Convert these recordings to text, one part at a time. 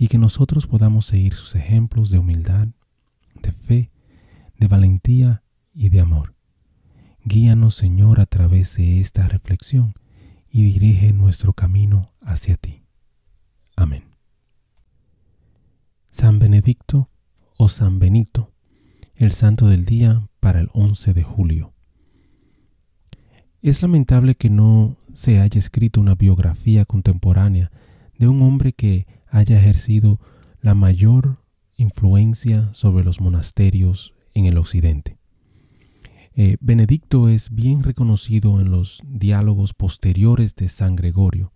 y que nosotros podamos seguir sus ejemplos de humildad, de fe, de valentía y de amor. Guíanos, Señor, a través de esta reflexión y dirige nuestro camino hacia ti. Amén. San Benedicto o San Benito, el santo del día para el 11 de julio. Es lamentable que no se haya escrito una biografía contemporánea de un hombre que haya ejercido la mayor influencia sobre los monasterios en el occidente. Eh, Benedicto es bien reconocido en los diálogos posteriores de San Gregorio,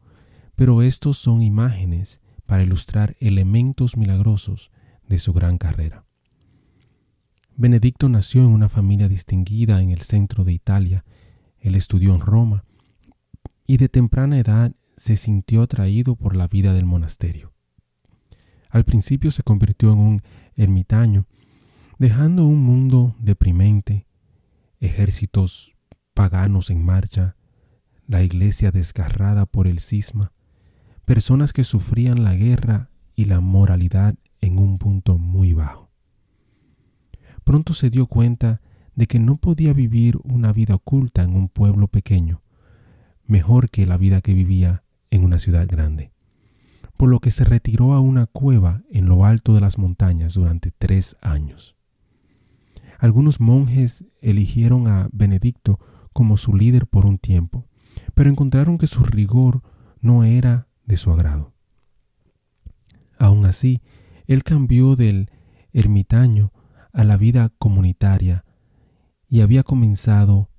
pero estos son imágenes para ilustrar elementos milagrosos de su gran carrera. Benedicto nació en una familia distinguida en el centro de Italia él estudió en Roma y de temprana edad se sintió atraído por la vida del monasterio. Al principio se convirtió en un ermitaño, dejando un mundo deprimente, ejércitos paganos en marcha, la iglesia desgarrada por el cisma, personas que sufrían la guerra y la moralidad en un punto muy bajo. Pronto se dio cuenta de que no podía vivir una vida oculta en un pueblo pequeño, mejor que la vida que vivía en una ciudad grande, por lo que se retiró a una cueva en lo alto de las montañas durante tres años. Algunos monjes eligieron a Benedicto como su líder por un tiempo, pero encontraron que su rigor no era de su agrado. Aun así, él cambió del ermitaño a la vida comunitaria y había comenzado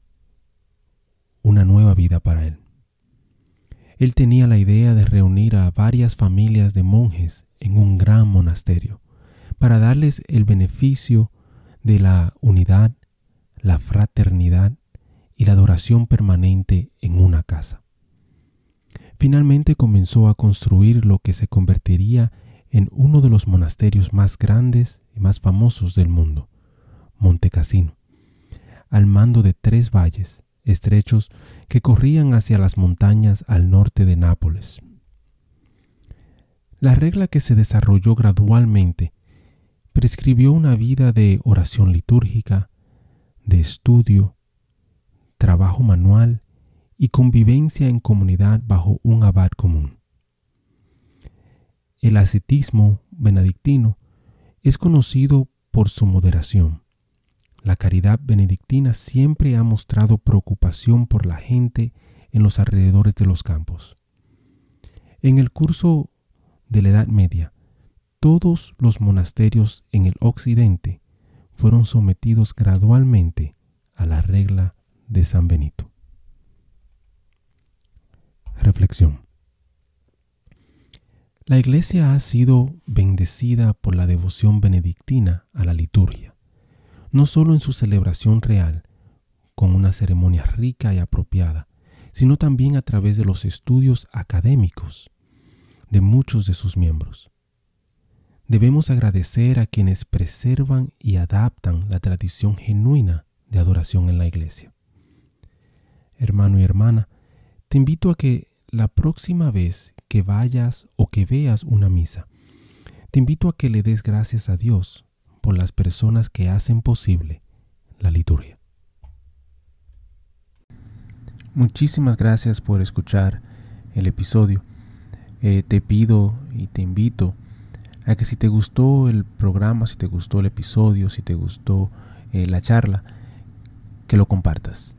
una nueva vida para él. Él tenía la idea de reunir a varias familias de monjes en un gran monasterio para darles el beneficio de la unidad, la fraternidad y la adoración permanente en una casa. Finalmente comenzó a construir lo que se convertiría en uno de los monasterios más grandes y más famosos del mundo, Monte Cassino al mando de tres valles estrechos que corrían hacia las montañas al norte de Nápoles. La regla que se desarrolló gradualmente prescribió una vida de oración litúrgica, de estudio, trabajo manual y convivencia en comunidad bajo un abad común. El ascetismo benedictino es conocido por su moderación, la caridad benedictina siempre ha mostrado preocupación por la gente en los alrededores de los campos. En el curso de la Edad Media, todos los monasterios en el occidente fueron sometidos gradualmente a la regla de San Benito. Reflexión. La Iglesia ha sido bendecida por la devoción benedictina a la liturgia no solo en su celebración real, con una ceremonia rica y apropiada, sino también a través de los estudios académicos de muchos de sus miembros. Debemos agradecer a quienes preservan y adaptan la tradición genuina de adoración en la iglesia. Hermano y hermana, te invito a que la próxima vez que vayas o que veas una misa, te invito a que le des gracias a Dios por las personas que hacen posible la liturgia. Muchísimas gracias por escuchar el episodio. Eh, te pido y te invito a que si te gustó el programa, si te gustó el episodio, si te gustó eh, la charla, que lo compartas.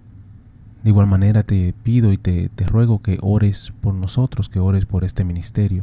De igual manera te pido y te, te ruego que ores por nosotros, que ores por este ministerio.